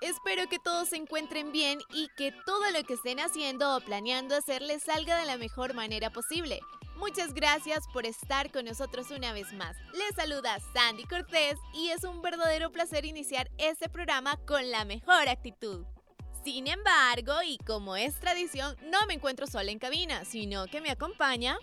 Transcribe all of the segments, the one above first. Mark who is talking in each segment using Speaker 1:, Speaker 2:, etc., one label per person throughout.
Speaker 1: Espero que todos se encuentren bien y que todo lo que estén haciendo o planeando hacer les salga de la mejor manera posible. Muchas gracias por estar con nosotros una vez más. Les saluda Sandy Cortés y es un verdadero placer iniciar este programa con la mejor actitud. Sin embargo, y como es tradición, no me encuentro sola en cabina, sino que me acompaña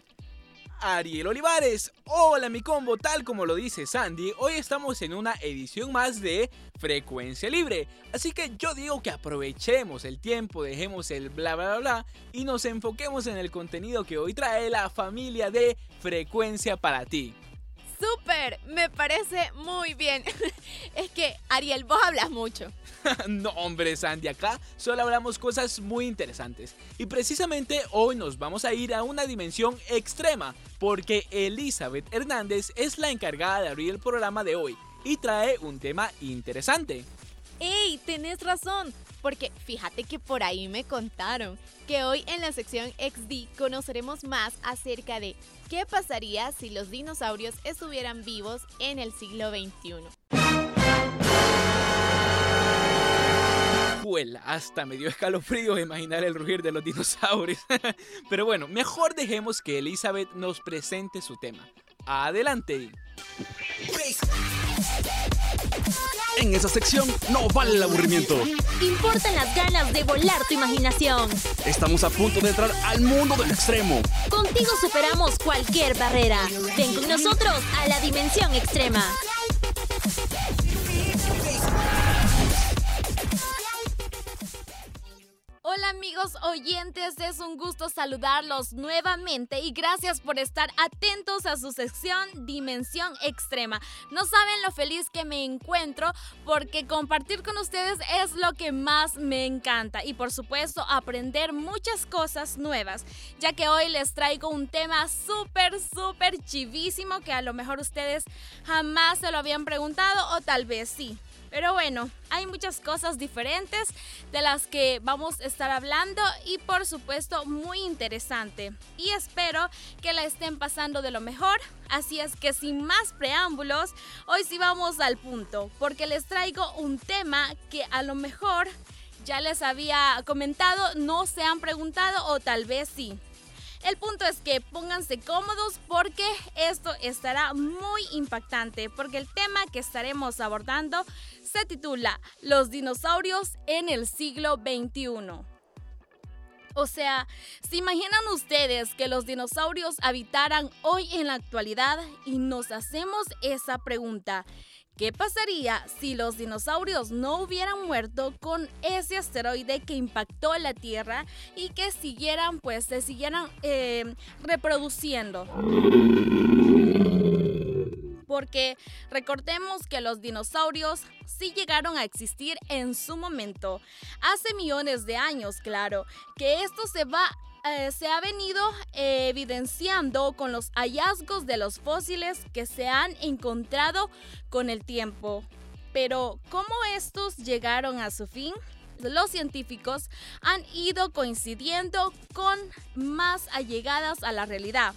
Speaker 2: Ariel Olivares. Hola mi combo, tal como lo dice Sandy, hoy estamos en una edición más de Frecuencia Libre. Así que yo digo que aprovechemos el tiempo, dejemos el bla bla bla y nos enfoquemos en el contenido que hoy trae la familia de Frecuencia para ti.
Speaker 1: ¡Súper! Me parece muy bien. es que, Ariel, vos hablas mucho.
Speaker 2: no, hombre, Sandy, acá solo hablamos cosas muy interesantes. Y precisamente hoy nos vamos a ir a una dimensión extrema, porque Elizabeth Hernández es la encargada de abrir el programa de hoy y trae un tema interesante.
Speaker 1: ¡Ey! Tenés razón. Porque fíjate que por ahí me contaron que hoy en la sección XD conoceremos más acerca de qué pasaría si los dinosaurios estuvieran vivos en el siglo XXI.
Speaker 2: Hasta me dio escalofrío imaginar el rugir de los dinosaurios. Pero bueno, mejor dejemos que Elizabeth nos presente su tema. Adelante.
Speaker 3: En esa sección no vale el aburrimiento.
Speaker 4: Importan las ganas de volar tu imaginación.
Speaker 3: Estamos a punto de entrar al mundo del extremo.
Speaker 4: Contigo superamos cualquier barrera. Ven con nosotros a la dimensión extrema.
Speaker 1: Amigos oyentes, es un gusto saludarlos nuevamente y gracias por estar atentos a su sección Dimensión Extrema. No saben lo feliz que me encuentro porque compartir con ustedes es lo que más me encanta y por supuesto aprender muchas cosas nuevas, ya que hoy les traigo un tema súper, súper chivísimo que a lo mejor ustedes jamás se lo habían preguntado o tal vez sí. Pero bueno, hay muchas cosas diferentes de las que vamos a estar hablando y por supuesto muy interesante. Y espero que la estén pasando de lo mejor. Así es que sin más preámbulos, hoy sí vamos al punto, porque les traigo un tema que a lo mejor ya les había comentado, no se han preguntado o tal vez sí. El punto es que pónganse cómodos porque esto estará muy impactante, porque el tema que estaremos abordando se titula Los dinosaurios en el siglo XXI. O sea, ¿se imaginan ustedes que los dinosaurios habitaran hoy en la actualidad? Y nos hacemos esa pregunta. ¿Qué pasaría si los dinosaurios no hubieran muerto con ese asteroide que impactó la Tierra y que siguieran, pues, se siguieran eh, reproduciendo? Porque recordemos que los dinosaurios sí llegaron a existir en su momento, hace millones de años, claro, que esto se va eh, se ha venido eh, evidenciando con los hallazgos de los fósiles que se han encontrado con el tiempo. Pero, ¿cómo estos llegaron a su fin? Los científicos han ido coincidiendo con más allegadas a la realidad.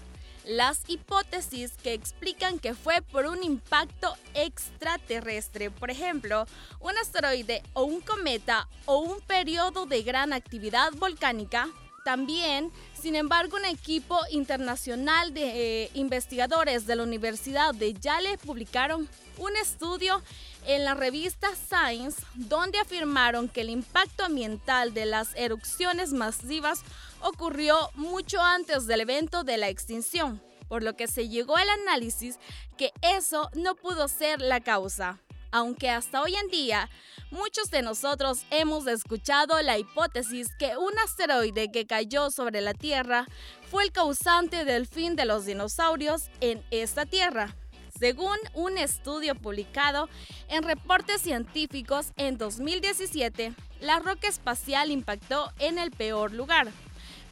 Speaker 1: Las hipótesis que explican que fue por un impacto extraterrestre, por ejemplo, un asteroide o un cometa o un periodo de gran actividad volcánica, también, sin embargo, un equipo internacional de eh, investigadores de la Universidad de Yale publicaron un estudio en la revista Science donde afirmaron que el impacto ambiental de las erupciones masivas ocurrió mucho antes del evento de la extinción, por lo que se llegó al análisis que eso no pudo ser la causa aunque hasta hoy en día muchos de nosotros hemos escuchado la hipótesis que un asteroide que cayó sobre la Tierra fue el causante del fin de los dinosaurios en esta Tierra. Según un estudio publicado en reportes científicos en 2017, la roca espacial impactó en el peor lugar,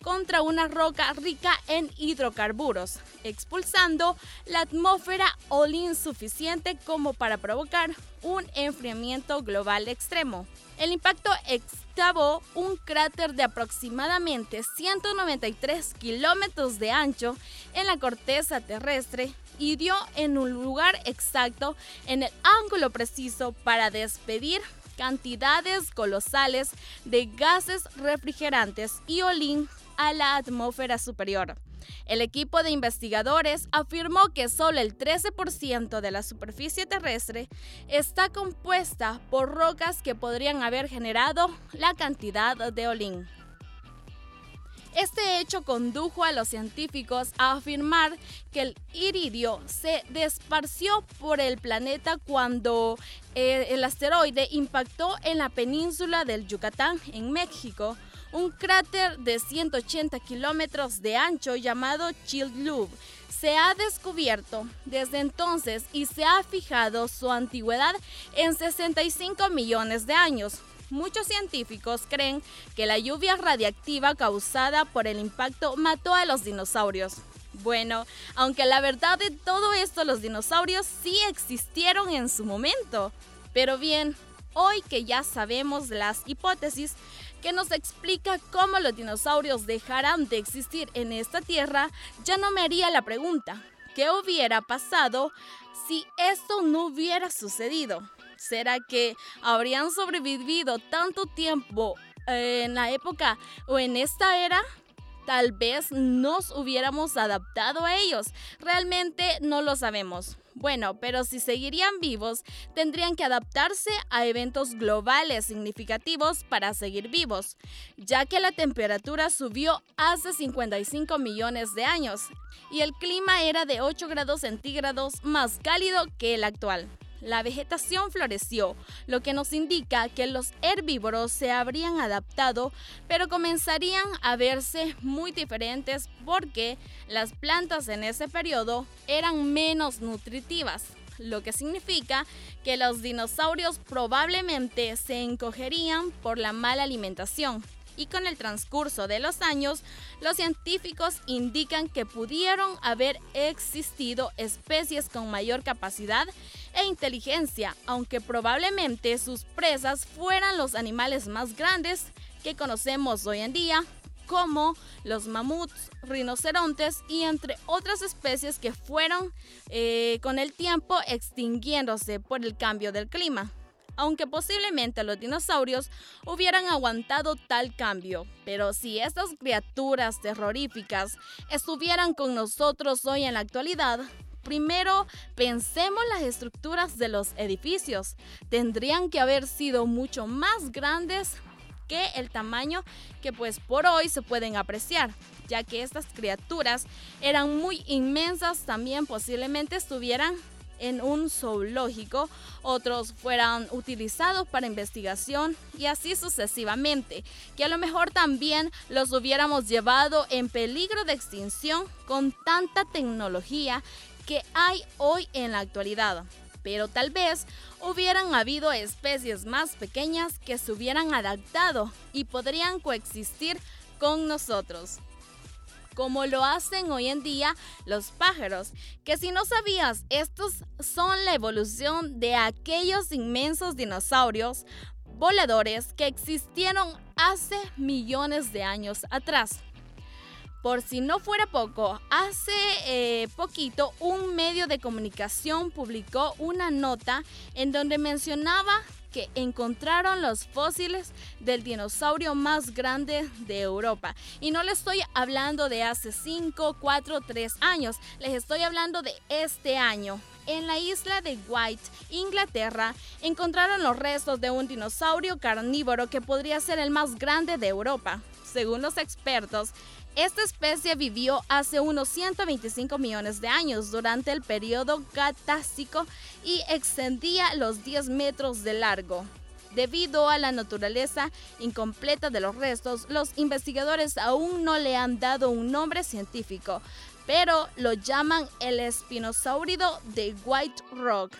Speaker 1: contra una roca rica en hidrocarburos, expulsando la atmósfera Olin suficiente como para provocar un enfriamiento global extremo. El impacto excavó un cráter de aproximadamente 193 kilómetros de ancho en la corteza terrestre y dio en un lugar exacto en el ángulo preciso para despedir cantidades colosales de gases refrigerantes y olín a la atmósfera superior. El equipo de investigadores afirmó que solo el 13% de la superficie terrestre está compuesta por rocas que podrían haber generado la cantidad de olín. Este hecho condujo a los científicos a afirmar que el iridio se desparció por el planeta cuando eh, el asteroide impactó en la península del Yucatán, en México, un cráter de 180 kilómetros de ancho llamado Chicxulub se ha descubierto desde entonces y se ha fijado su antigüedad en 65 millones de años. Muchos científicos creen que la lluvia radiactiva causada por el impacto mató a los dinosaurios. Bueno, aunque la verdad de todo esto los dinosaurios sí existieron en su momento. Pero bien, hoy que ya sabemos las hipótesis, que nos explica cómo los dinosaurios dejarán de existir en esta tierra, ya no me haría la pregunta, ¿qué hubiera pasado si esto no hubiera sucedido? ¿Será que habrían sobrevivido tanto tiempo en la época o en esta era? Tal vez nos hubiéramos adaptado a ellos. Realmente no lo sabemos. Bueno, pero si seguirían vivos, tendrían que adaptarse a eventos globales significativos para seguir vivos, ya que la temperatura subió hace 55 millones de años y el clima era de 8 grados centígrados más cálido que el actual la vegetación floreció, lo que nos indica que los herbívoros se habrían adaptado, pero comenzarían a verse muy diferentes porque las plantas en ese periodo eran menos nutritivas lo que significa que los dinosaurios probablemente se encogerían por la mala alimentación. Y con el transcurso de los años, los científicos indican que pudieron haber existido especies con mayor capacidad e inteligencia, aunque probablemente sus presas fueran los animales más grandes que conocemos hoy en día, como los mamuts, rinocerontes y entre otras especies que fueron eh, con el tiempo extinguiéndose por el cambio del clima aunque posiblemente los dinosaurios hubieran aguantado tal cambio. Pero si estas criaturas terroríficas estuvieran con nosotros hoy en la actualidad, Primero, pensemos las estructuras de los edificios. Tendrían que haber sido mucho más grandes que el tamaño que pues por hoy se pueden apreciar, ya que estas criaturas eran muy inmensas, también posiblemente estuvieran en un zoológico, otros fueran utilizados para investigación y así sucesivamente, que a lo mejor también los hubiéramos llevado en peligro de extinción con tanta tecnología hay hoy en la actualidad. Pero tal vez hubieran habido especies más pequeñas que se hubieran adaptado y podrían coexistir con nosotros como lo hacen hoy en día los pájaros, que si no sabías, estos son la evolución de aquellos inmensos dinosaurios voladores que existieron hace millones de años atrás. Por si no fuera poco, hace eh, poquito un medio de comunicación publicó una nota en donde mencionaba que encontraron los fósiles del dinosaurio más grande de Europa. Y no les estoy hablando de hace 5, 4, 3 años, les estoy hablando de este año. En la isla de White, Inglaterra, encontraron los restos de un dinosaurio carnívoro que podría ser el más grande de Europa. Según los expertos, esta especie vivió hace unos 125 millones de años durante el periodo Gatásico y extendía los 10 metros de largo. Debido a la naturaleza incompleta de los restos, los investigadores aún no le han dado un nombre científico, pero lo llaman el espinosaurido de White Rock.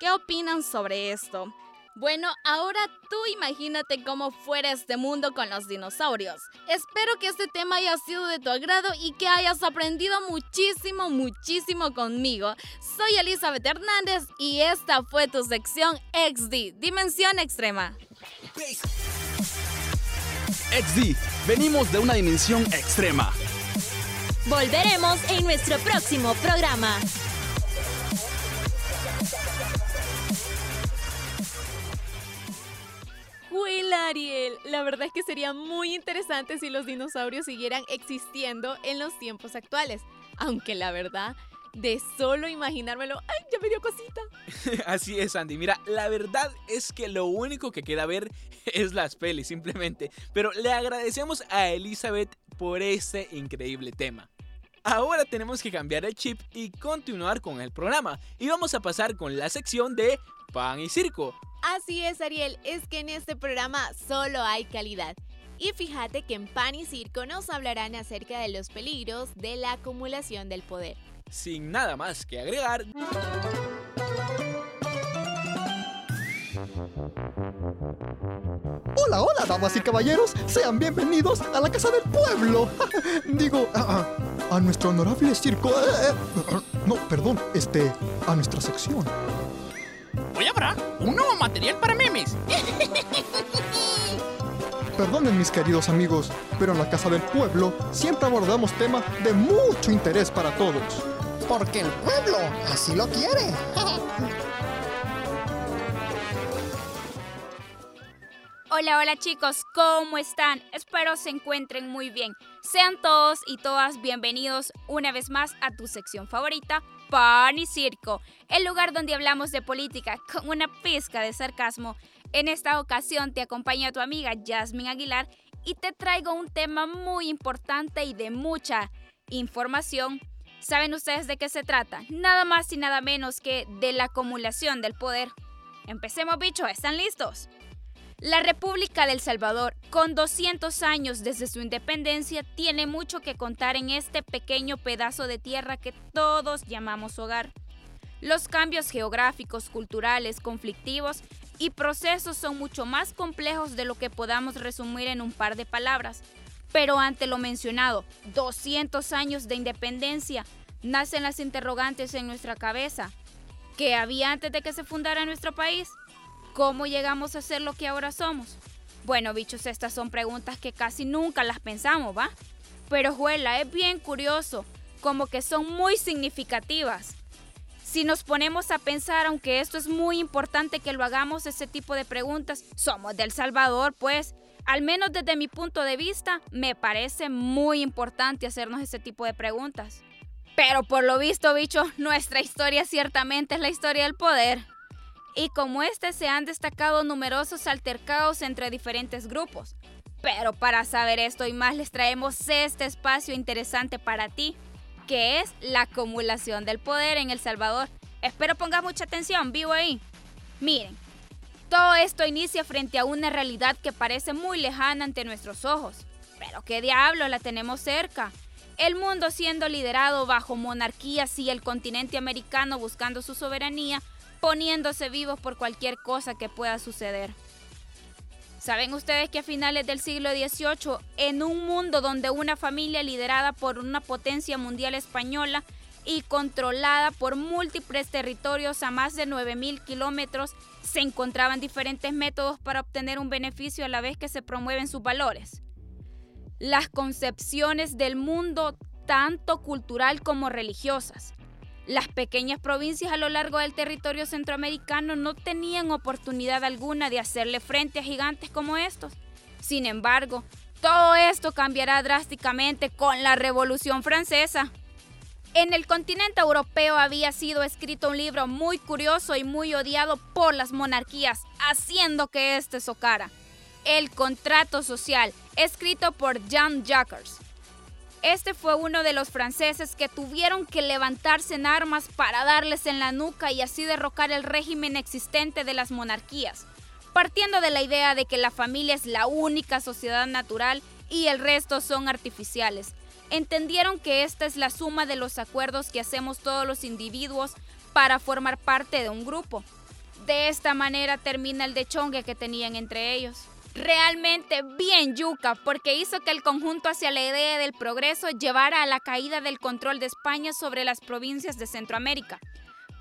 Speaker 1: ¿Qué opinan sobre esto? Bueno, ahora tú imagínate cómo fuera este mundo con los dinosaurios. Espero que este tema haya sido de tu agrado y que hayas aprendido muchísimo, muchísimo conmigo. Soy Elizabeth Hernández y esta fue tu sección XD, Dimensión Extrema.
Speaker 3: XD, venimos de una dimensión extrema.
Speaker 4: Volveremos en nuestro próximo programa.
Speaker 5: Will Ariel, la verdad es que sería muy interesante si los dinosaurios siguieran existiendo en los tiempos actuales. Aunque la verdad, de solo imaginármelo, ¡ay, ya me dio cosita!
Speaker 2: Así es, Andy. Mira, la verdad es que lo único que queda ver es las pelis, simplemente. Pero le agradecemos a Elizabeth por este increíble tema. Ahora tenemos que cambiar el chip y continuar con el programa. Y vamos a pasar con la sección de Pan y Circo.
Speaker 5: Así es, Ariel, es que en este programa solo hay calidad. Y fíjate que en Pan y Circo nos hablarán acerca de los peligros de la acumulación del poder.
Speaker 2: Sin nada más que agregar,
Speaker 6: Hola, hola, damas y caballeros. Sean bienvenidos a la Casa del Pueblo. Digo, a, a- a nuestro honorable circo. eh, eh, no, perdón, este, a nuestra sección.
Speaker 7: Hoy habrá un nuevo material para memes.
Speaker 6: Perdonen mis queridos amigos, pero en la Casa del Pueblo siempre abordamos temas de mucho interés para todos.
Speaker 8: Porque el pueblo así lo quiere.
Speaker 9: Hola, hola chicos, ¿cómo están? Espero se encuentren muy bien. Sean todos y todas bienvenidos una vez más a tu sección favorita, Pan y Circo, el lugar donde hablamos de política con una pizca de sarcasmo. En esta ocasión te acompaña tu amiga Jasmine Aguilar y te traigo un tema muy importante y de mucha información. ¿Saben ustedes de qué se trata? Nada más y nada menos que de la acumulación del poder. Empecemos, bichos, ¿están listos? La República del Salvador, con 200 años desde su independencia, tiene mucho que contar en este pequeño pedazo de tierra que todos llamamos hogar. Los cambios geográficos, culturales, conflictivos y procesos son mucho más complejos de lo que podamos resumir en un par de palabras. Pero ante lo mencionado, 200 años de independencia, nacen las interrogantes en nuestra cabeza. ¿Qué había antes de que se fundara nuestro país? ¿Cómo llegamos a ser lo que ahora somos? Bueno, bichos, estas son preguntas que casi nunca las pensamos, ¿va? Pero, Juela, es bien curioso, como que son muy significativas. Si nos ponemos a pensar, aunque esto es muy importante que lo hagamos, ese tipo de preguntas, somos del Salvador, pues, al menos desde mi punto de vista, me parece muy importante hacernos ese tipo de preguntas. Pero por lo visto, bicho, nuestra historia ciertamente es la historia del poder y como este se han destacado numerosos altercados entre diferentes grupos. Pero para saber esto y más les traemos este espacio interesante para ti, que es la acumulación del poder en El Salvador. Espero pongas mucha atención, vivo ahí. Miren, todo esto inicia frente a una realidad que parece muy lejana ante nuestros ojos. Pero qué diablo, la tenemos cerca. El mundo siendo liderado bajo monarquías y el continente americano buscando su soberanía, poniéndose vivos por cualquier cosa que pueda suceder. ¿Saben ustedes que a finales del siglo XVIII, en un mundo donde una familia liderada por una potencia mundial española y controlada por múltiples territorios a más de 9.000 kilómetros, se encontraban diferentes métodos para obtener un beneficio a la vez que se promueven sus valores? Las concepciones del mundo, tanto cultural como religiosas. Las pequeñas provincias a lo largo del territorio centroamericano no tenían oportunidad alguna de hacerle frente a gigantes como estos. Sin embargo, todo esto cambiará drásticamente con la Revolución Francesa. En el continente europeo había sido escrito un libro muy curioso y muy odiado por las monarquías, haciendo que éste socara. El Contrato Social, escrito por Jean Jacques. Este fue uno de los franceses que tuvieron que levantarse en armas para darles en la nuca y así derrocar el régimen existente de las monarquías, partiendo de la idea de que la familia es la única sociedad natural y el resto son artificiales. entendieron que esta es la suma de los acuerdos que hacemos todos los individuos para formar parte de un grupo. De esta manera termina el dechongue que tenían entre ellos. Realmente bien yuca, porque hizo que el conjunto hacia la idea del progreso llevara a la caída del control de España sobre las provincias de Centroamérica.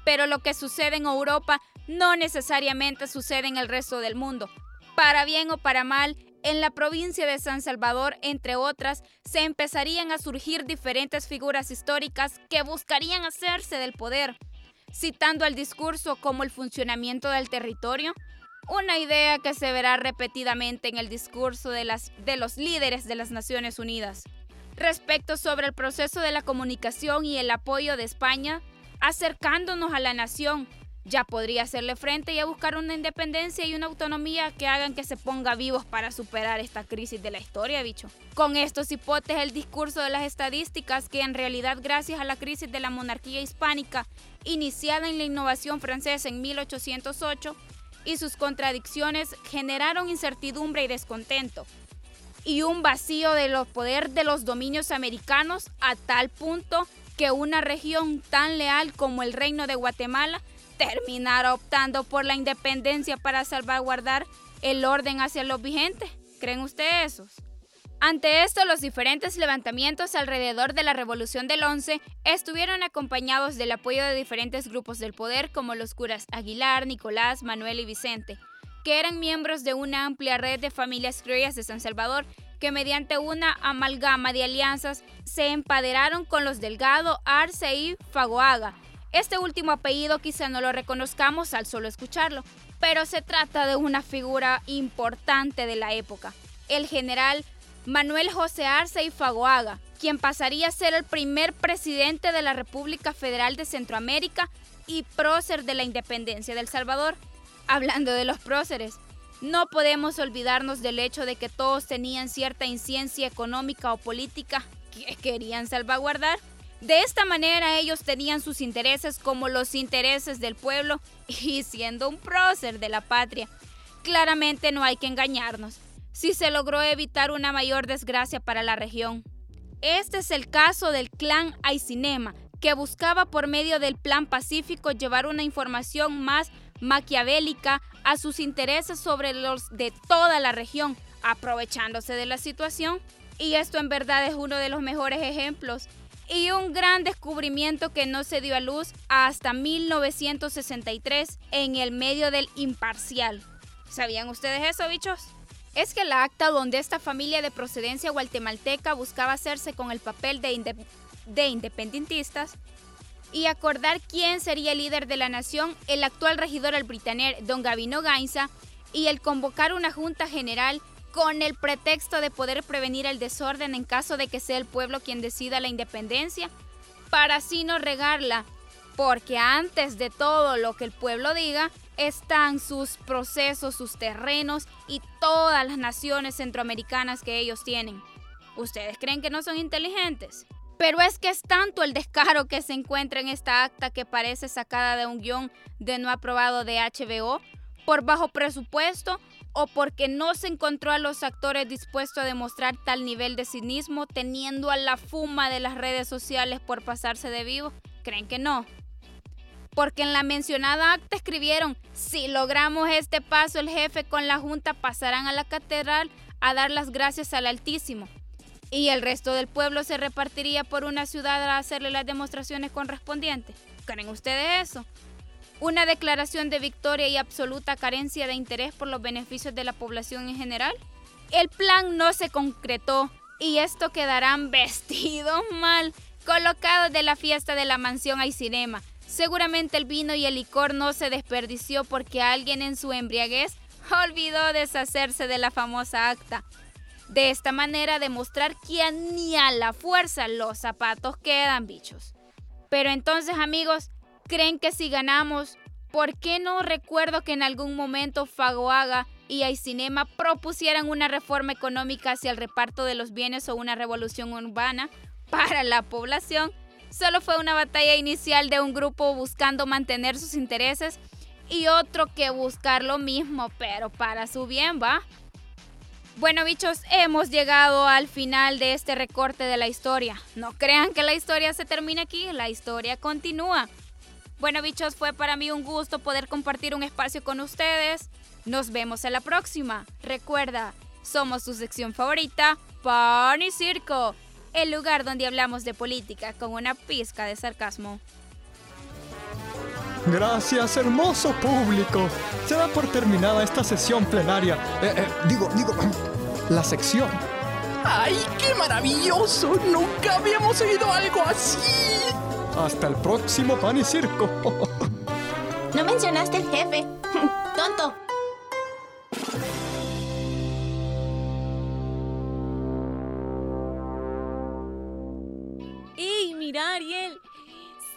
Speaker 9: Pero lo que sucede en Europa no necesariamente sucede en el resto del mundo. Para bien o para mal, en la provincia de San Salvador, entre otras, se empezarían a surgir diferentes figuras históricas que buscarían hacerse del poder, citando el discurso como el funcionamiento del territorio, una idea que se verá repetidamente en el discurso de, las, de los líderes de las Naciones Unidas. Respecto sobre el proceso de la comunicación y el apoyo de España, acercándonos a la nación, ya podría hacerle frente y a buscar una independencia y una autonomía que hagan que se ponga vivos para superar esta crisis de la historia, bicho. Con estos hipotes el discurso de las estadísticas que en realidad gracias a la crisis de la monarquía hispánica iniciada en la innovación francesa en 1808 y sus contradicciones generaron incertidumbre y descontento y un vacío de los poder de los dominios americanos a tal punto que una región tan leal como el Reino de Guatemala terminara optando por la independencia para salvaguardar el orden hacia los vigentes. ¿Creen ustedes esos? Ante esto, los diferentes levantamientos alrededor de la Revolución del 11 estuvieron acompañados del apoyo de diferentes grupos del poder como los curas Aguilar, Nicolás, Manuel y Vicente, que eran miembros de una amplia red de familias criollas de San Salvador que mediante una amalgama de alianzas se empaderaron con los Delgado, Arce y Fagoaga. Este último apellido quizá no lo reconozcamos al solo escucharlo, pero se trata de una figura importante de la época. El general Manuel José Arce y Fagoaga, quien pasaría a ser el primer presidente de la República Federal de Centroamérica y prócer de la independencia del Salvador. Hablando de los próceres, no podemos olvidarnos del hecho de que todos tenían cierta inciencia económica o política que querían salvaguardar. De esta manera ellos tenían sus intereses como los intereses del pueblo y siendo un prócer de la patria. Claramente no hay que engañarnos si se logró evitar una mayor desgracia para la región. Este es el caso del clan Aicinema, que buscaba por medio del Plan Pacífico llevar una información más maquiavélica a sus intereses sobre los de toda la región, aprovechándose de la situación. Y esto en verdad es uno de los mejores ejemplos y un gran descubrimiento que no se dio a luz hasta 1963 en el medio del imparcial. ¿Sabían ustedes eso, bichos? Es que la acta donde esta familia de procedencia guatemalteca buscaba hacerse con el papel de, de independentistas y acordar quién sería el líder de la nación, el actual regidor el britaner don Gavino Gainza, y el convocar una junta general con el pretexto de poder prevenir el desorden en caso de que sea el pueblo quien decida la independencia, para así no regarla, porque antes de todo lo que el pueblo diga, están sus procesos, sus terrenos y todas las naciones centroamericanas que ellos tienen. ¿Ustedes creen que no son inteligentes? Pero es que es tanto el descaro que se encuentra en esta acta que parece sacada de un guion de no aprobado de HBO, por bajo presupuesto o porque no se encontró a los actores dispuestos a demostrar tal nivel de cinismo teniendo a la fuma de las redes sociales por pasarse de vivo. ¿Creen que no? Porque en la mencionada acta escribieron, si logramos este paso el jefe con la junta pasarán a la catedral a dar las gracias al Altísimo y el resto del pueblo se repartiría por una ciudad a hacerle las demostraciones correspondientes. ¿Creen ustedes eso? ¿Una declaración de victoria y absoluta carencia de interés por los beneficios de la población en general? El plan no se concretó y esto quedarán vestidos mal, colocados de la fiesta de la mansión hay cinema. Seguramente el vino y el licor no se desperdició porque alguien en su embriaguez olvidó deshacerse de la famosa acta. De esta manera demostrar que ni a la fuerza los zapatos quedan, bichos. Pero entonces, amigos, ¿creen que si ganamos, por qué no recuerdo que en algún momento Fagoaga y Aicinema propusieran una reforma económica hacia el reparto de los bienes o una revolución urbana para la población? Solo fue una batalla inicial de un grupo buscando mantener sus intereses y otro que buscar lo mismo, pero para su bien, ¿va? Bueno, bichos, hemos llegado al final de este recorte de la historia. No crean que la historia se termina aquí, la historia continúa. Bueno, bichos, fue para mí un gusto poder compartir un espacio con ustedes. Nos vemos en la próxima. Recuerda, somos tu sección favorita, Pan Circo, el lugar donde hablamos de política con una pizca de sarcasmo.
Speaker 6: Gracias, hermoso público. Se da por terminada esta sesión plenaria. Eh, eh, digo, digo, la sección.
Speaker 7: ¡Ay, qué maravilloso! Nunca habíamos oído algo así.
Speaker 6: Hasta el próximo pan y circo.
Speaker 4: No mencionaste el jefe. Tonto.
Speaker 5: Mira, Ariel!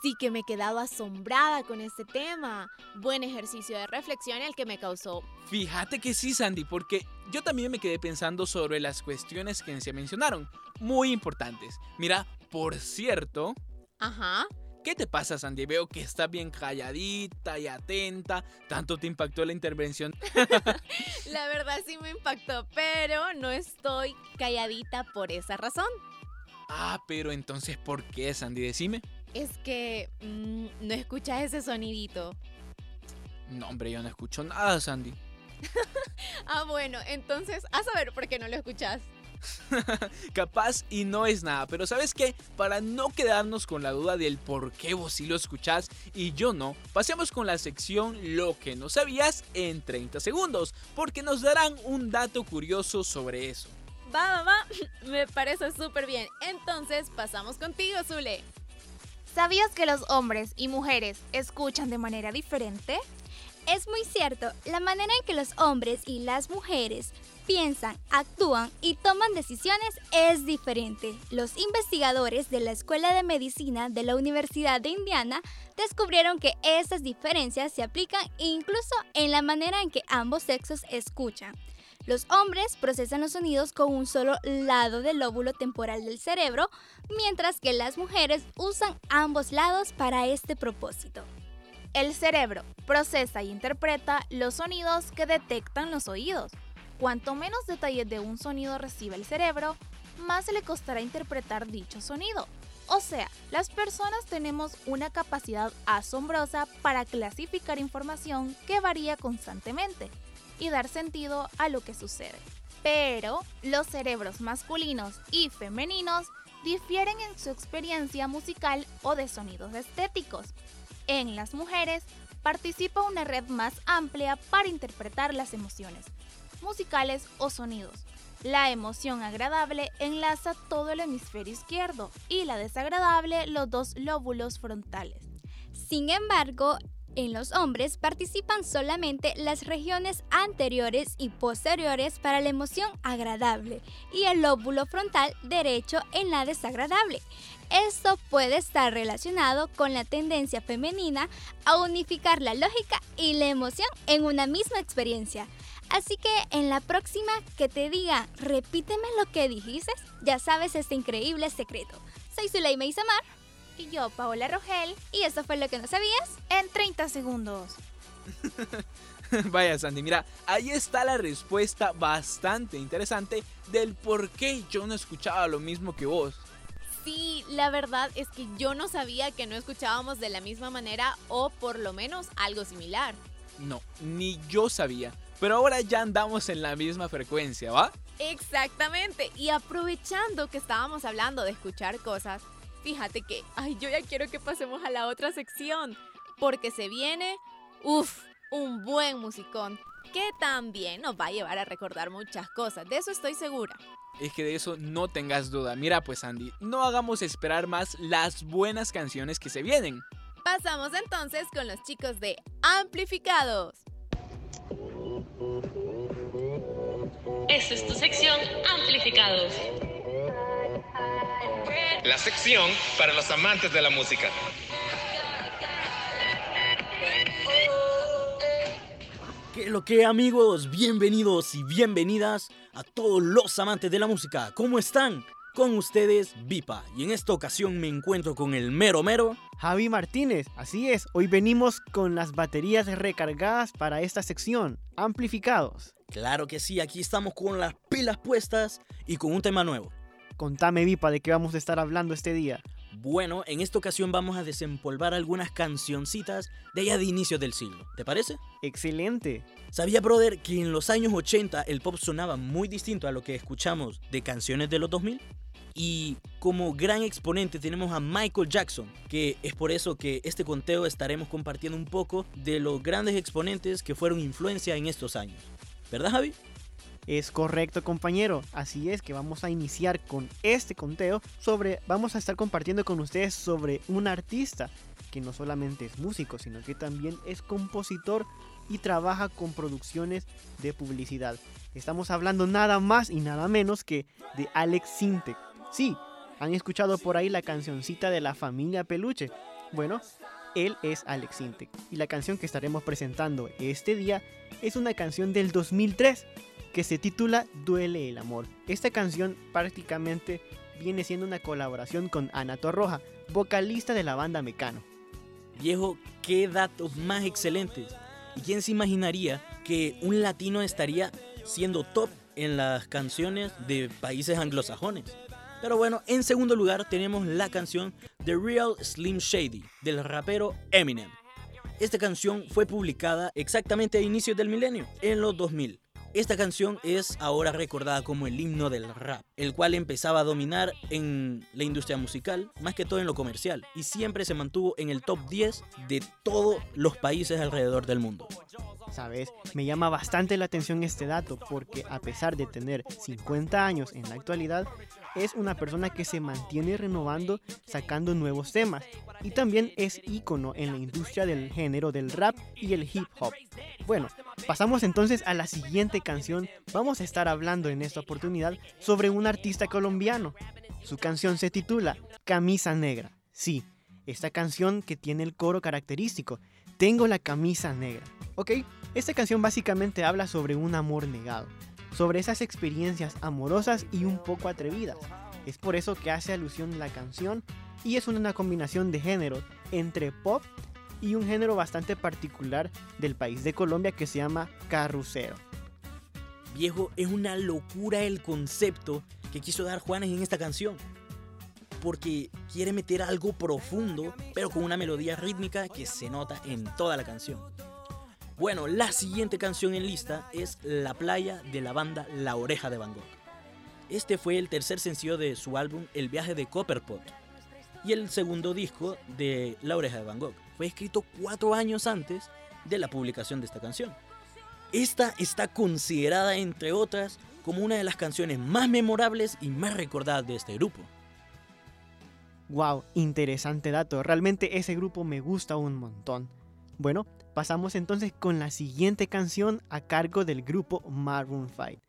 Speaker 5: Sí que me he quedado asombrada con este tema. Buen ejercicio de reflexión el que me causó.
Speaker 2: Fíjate que sí, Sandy, porque yo también me quedé pensando sobre las cuestiones que se mencionaron, muy importantes. Mira, por cierto...
Speaker 5: Ajá.
Speaker 2: ¿Qué te pasa, Sandy? Veo que estás bien calladita y atenta. ¿Tanto te impactó la intervención?
Speaker 5: la verdad sí me impactó, pero no estoy calladita por esa razón.
Speaker 2: Ah, pero entonces, ¿por qué, Sandy? Decime.
Speaker 5: Es que mmm, no escuchas ese sonidito.
Speaker 2: No, hombre, yo no escucho nada, Sandy.
Speaker 5: ah, bueno, entonces, a saber por qué no lo escuchas.
Speaker 2: Capaz y no es nada, pero ¿sabes qué? Para no quedarnos con la duda del por qué vos sí lo escuchás y yo no, pasemos con la sección Lo que no sabías en 30 segundos, porque nos darán un dato curioso sobre eso.
Speaker 5: Va, me parece súper bien. Entonces, pasamos contigo, Zule.
Speaker 10: ¿Sabías que los hombres y mujeres escuchan de manera diferente?
Speaker 11: Es muy cierto, la manera en que los hombres y las mujeres piensan, actúan y toman decisiones es diferente. Los investigadores de la Escuela de Medicina de la Universidad de Indiana descubrieron que esas diferencias se aplican incluso en la manera en que ambos sexos escuchan. Los hombres procesan los sonidos con un solo lado del lóbulo temporal del cerebro, mientras que las mujeres usan ambos lados para este propósito.
Speaker 10: El cerebro procesa y interpreta los sonidos que detectan los oídos. Cuanto menos detalles de un sonido recibe el cerebro, más le costará interpretar dicho sonido. O sea, las personas tenemos una capacidad asombrosa para clasificar información que varía constantemente y dar sentido a lo que sucede. Pero los cerebros masculinos y femeninos difieren en su experiencia musical o de sonidos estéticos. En las mujeres participa una red más amplia para interpretar las emociones, musicales o sonidos. La emoción agradable enlaza todo el hemisferio izquierdo y la desagradable los dos lóbulos frontales.
Speaker 11: Sin embargo, en los hombres participan solamente las regiones anteriores y posteriores para la emoción agradable y el lóbulo frontal derecho en la desagradable. Esto puede estar relacionado con la tendencia femenina a unificar la lógica y la emoción en una misma experiencia. Así que en la próxima que te diga, repíteme lo que dijiste, ya sabes este increíble secreto. Soy Zuleima Isamar
Speaker 10: y yo, Paola Rogel.
Speaker 11: Y eso fue lo que no sabías
Speaker 10: en 30 segundos.
Speaker 2: Vaya Sandy, mira, ahí está la respuesta bastante interesante del por qué yo no escuchaba lo mismo que vos.
Speaker 5: Sí, la verdad es que yo no sabía que no escuchábamos de la misma manera o por lo menos algo similar.
Speaker 2: No, ni yo sabía. Pero ahora ya andamos en la misma frecuencia, ¿va?
Speaker 5: Exactamente. Y aprovechando que estábamos hablando de escuchar cosas, fíjate que, ay, yo ya quiero que pasemos a la otra sección, porque se viene, uff, un buen musicón, que también nos va a llevar a recordar muchas cosas, de eso estoy segura.
Speaker 2: Es que de eso no tengas duda. Mira pues Andy, no hagamos esperar más las buenas canciones que se vienen.
Speaker 5: Pasamos entonces con los chicos de Amplificados.
Speaker 12: Esta es tu sección Amplificados
Speaker 13: la sección para los amantes de la música.
Speaker 14: ¿Qué lo que amigos? Bienvenidos y bienvenidas a todos los amantes de la música. ¿Cómo están? Con ustedes, Vipa. Y en esta ocasión me encuentro con el mero mero.
Speaker 15: Javi Martínez, así es, hoy venimos con las baterías recargadas para esta sección, amplificados.
Speaker 14: Claro que sí, aquí estamos con las pilas puestas y con un tema nuevo.
Speaker 15: Contame, Vipa, de qué vamos a estar hablando este día.
Speaker 14: Bueno, en esta ocasión vamos a desempolvar algunas cancioncitas de allá de inicios del siglo. ¿Te parece?
Speaker 15: Excelente.
Speaker 14: ¿Sabía, brother, que en los años 80 el pop sonaba muy distinto a lo que escuchamos de canciones de los 2000? Y como gran exponente tenemos a Michael Jackson, que es por eso que este conteo estaremos compartiendo un poco de los grandes exponentes que fueron influencia en estos años. ¿Verdad, Javi?
Speaker 15: Es correcto, compañero. Así es que vamos a iniciar con este conteo sobre vamos a estar compartiendo con ustedes sobre un artista que no solamente es músico, sino que también es compositor y trabaja con producciones de publicidad. Estamos hablando nada más y nada menos que de Alex Sintek. Sí, han escuchado por ahí la cancioncita de la familia Peluche. Bueno, él es Alex Sintek y la canción que estaremos presentando este día es una canción del 2003 que se titula Duele el amor. Esta canción prácticamente viene siendo una colaboración con Ana Torroja, vocalista de la banda Mecano.
Speaker 14: Viejo, qué datos más excelentes. ¿Y quién se imaginaría que un latino estaría siendo top en las canciones de países anglosajones? Pero bueno, en segundo lugar tenemos la canción The Real Slim Shady del rapero Eminem. Esta canción fue publicada exactamente a inicios del milenio, en los 2000. Esta canción es ahora recordada como el himno del rap, el cual empezaba a dominar en la industria musical, más que todo en lo comercial, y siempre se mantuvo en el top 10 de todos los países alrededor del mundo.
Speaker 15: Sabes, me llama bastante la atención este dato porque a pesar de tener 50 años en la actualidad, es una persona que se mantiene renovando, sacando nuevos temas. Y también es ícono en la industria del género del rap y el hip hop. Bueno, pasamos entonces a la siguiente canción. Vamos a estar hablando en esta oportunidad sobre un artista colombiano. Su canción se titula Camisa Negra. Sí, esta canción que tiene el coro característico. Tengo la camisa negra. ¿Ok? Esta canción básicamente habla sobre un amor negado, sobre esas experiencias amorosas y un poco atrevidas. Es por eso que hace alusión la canción y es una combinación de géneros entre pop y un género bastante particular del país de Colombia que se llama carrusero.
Speaker 14: Viejo, es una locura el concepto que quiso dar Juanes en esta canción. Porque quiere meter algo profundo, pero con una melodía rítmica que se nota en toda la canción. Bueno, la siguiente canción en lista es La playa de la banda La Oreja de Van Gogh. Este fue el tercer sencillo de su álbum El viaje de Copperpot y el segundo disco de La Oreja de Van Gogh. Fue escrito cuatro años antes de la publicación de esta canción. Esta está considerada, entre otras, como una de las canciones más memorables y más recordadas de este grupo.
Speaker 15: Wow, interesante dato. Realmente ese grupo me gusta un montón. Bueno, pasamos entonces con la siguiente canción a cargo del grupo Maroon 5.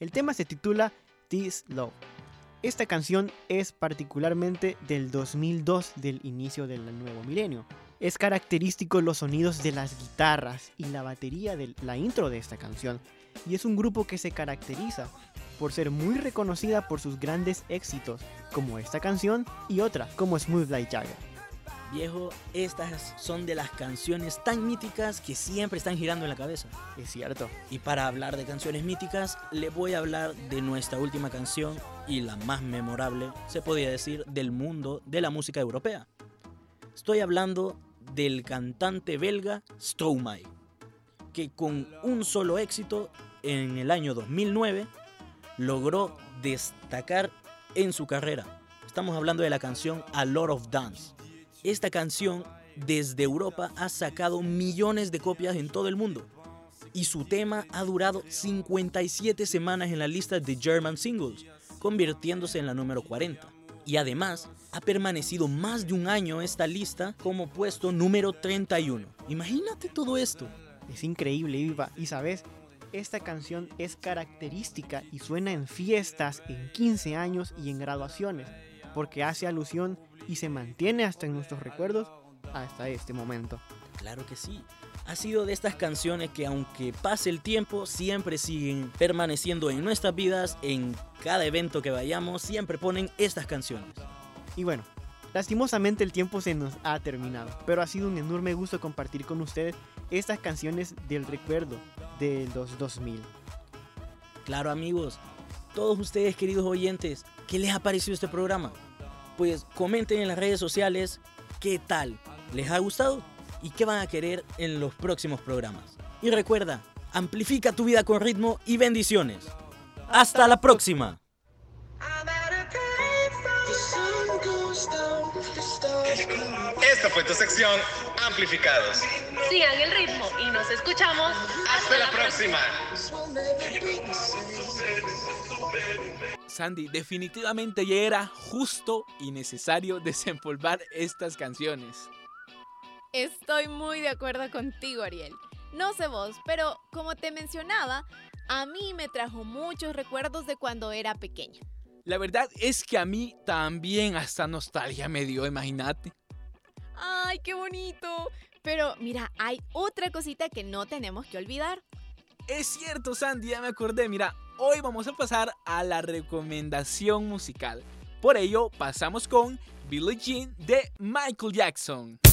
Speaker 15: El tema se titula This Love. Esta canción es particularmente del 2002 del inicio del nuevo milenio. Es característico los sonidos de las guitarras y la batería de la intro de esta canción. Y es un grupo que se caracteriza por ser muy reconocida por sus grandes éxitos, como esta canción y otra, como Smooth Like Jagger.
Speaker 14: Viejo, estas son de las canciones tan míticas que siempre están girando en la cabeza.
Speaker 15: Es cierto.
Speaker 14: Y para hablar de canciones míticas, le voy a hablar de nuestra última canción y la más memorable, se podría decir, del mundo de la música europea. Estoy hablando del cantante belga Stromae, que con un solo éxito en el año 2009 logró destacar en su carrera. Estamos hablando de la canción A Lot of Dance esta canción desde Europa ha sacado millones de copias en todo el mundo y su tema ha durado 57 semanas en la lista de German Singles, convirtiéndose en la número 40. Y además ha permanecido más de un año esta lista como puesto número 31. Imagínate todo esto.
Speaker 15: Es increíble, Viva. Y sabes, esta canción es característica y suena en fiestas, en 15 años y en graduaciones, porque hace alusión y se mantiene hasta en nuestros recuerdos hasta este momento.
Speaker 14: Claro que sí. Ha sido de estas canciones que aunque pase el tiempo, siempre siguen permaneciendo en nuestras vidas. En cada evento que vayamos, siempre ponen estas canciones.
Speaker 15: Y bueno, lastimosamente el tiempo se nos ha terminado, pero ha sido un enorme gusto compartir con ustedes estas canciones del recuerdo de los 2000.
Speaker 14: Claro amigos, todos ustedes queridos oyentes, ¿qué les ha parecido este programa? Pues comenten en las redes sociales qué tal, ¿les ha gustado? ¿Y qué van a querer en los próximos programas? Y recuerda, amplifica tu vida con ritmo y bendiciones. Hasta la próxima.
Speaker 13: Esta fue tu sección Amplificados.
Speaker 12: Sigan el ritmo y nos escuchamos
Speaker 13: Hasta la próxima.
Speaker 2: Sandy, definitivamente ya era justo y necesario desempolvar estas canciones.
Speaker 5: Estoy muy de acuerdo contigo, Ariel. No sé vos, pero como te mencionaba, a mí me trajo muchos recuerdos de cuando era pequeña.
Speaker 2: La verdad es que a mí también hasta nostalgia me dio, imagínate.
Speaker 5: ¡Ay, qué bonito! Pero mira, hay otra cosita que no tenemos que olvidar.
Speaker 2: Es cierto, Sandy, ya me acordé. Mira, hoy vamos a pasar a la recomendación musical. Por ello, pasamos con Billie Jean de Michael Jackson.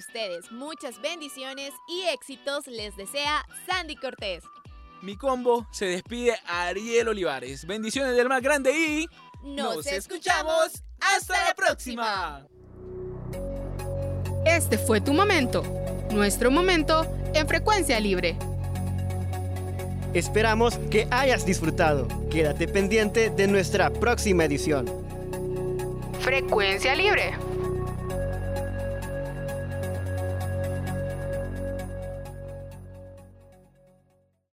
Speaker 5: Ustedes. Muchas bendiciones y éxitos les desea Sandy Cortés.
Speaker 2: Mi combo se despide a Ariel Olivares. Bendiciones del más grande y...
Speaker 5: Nos, escuchamos. Hasta la próxima.
Speaker 16: Este fue tu momento. Nuestro momento en frecuencia libre.
Speaker 15: Esperamos que hayas disfrutado. Quédate pendiente de nuestra próxima edición.
Speaker 16: Frecuencia libre.